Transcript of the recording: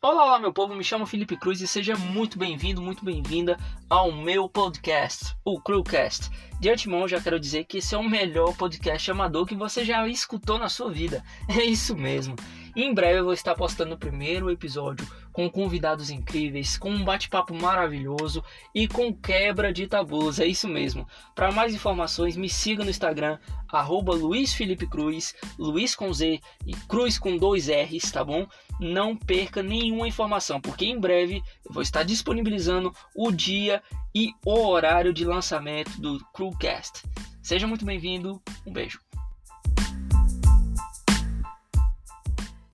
Olá, olá, meu povo, me chamo Felipe Cruz e seja muito bem-vindo, muito bem-vinda ao meu podcast, o Crewcast. De antemão, já quero dizer que esse é o melhor podcast amador que você já escutou na sua vida. É isso mesmo. Em breve eu vou estar postando o primeiro episódio com convidados incríveis, com um bate-papo maravilhoso e com quebra de tabus. É isso mesmo. Para mais informações, me siga no Instagram, arroba Luiz Felipe Cruz, Luiz com Z e Cruz com dois R's, tá bom? Não perca nenhuma informação, porque em breve eu vou estar disponibilizando o dia e o horário de lançamento do Crewcast. Seja muito bem-vindo, um beijo.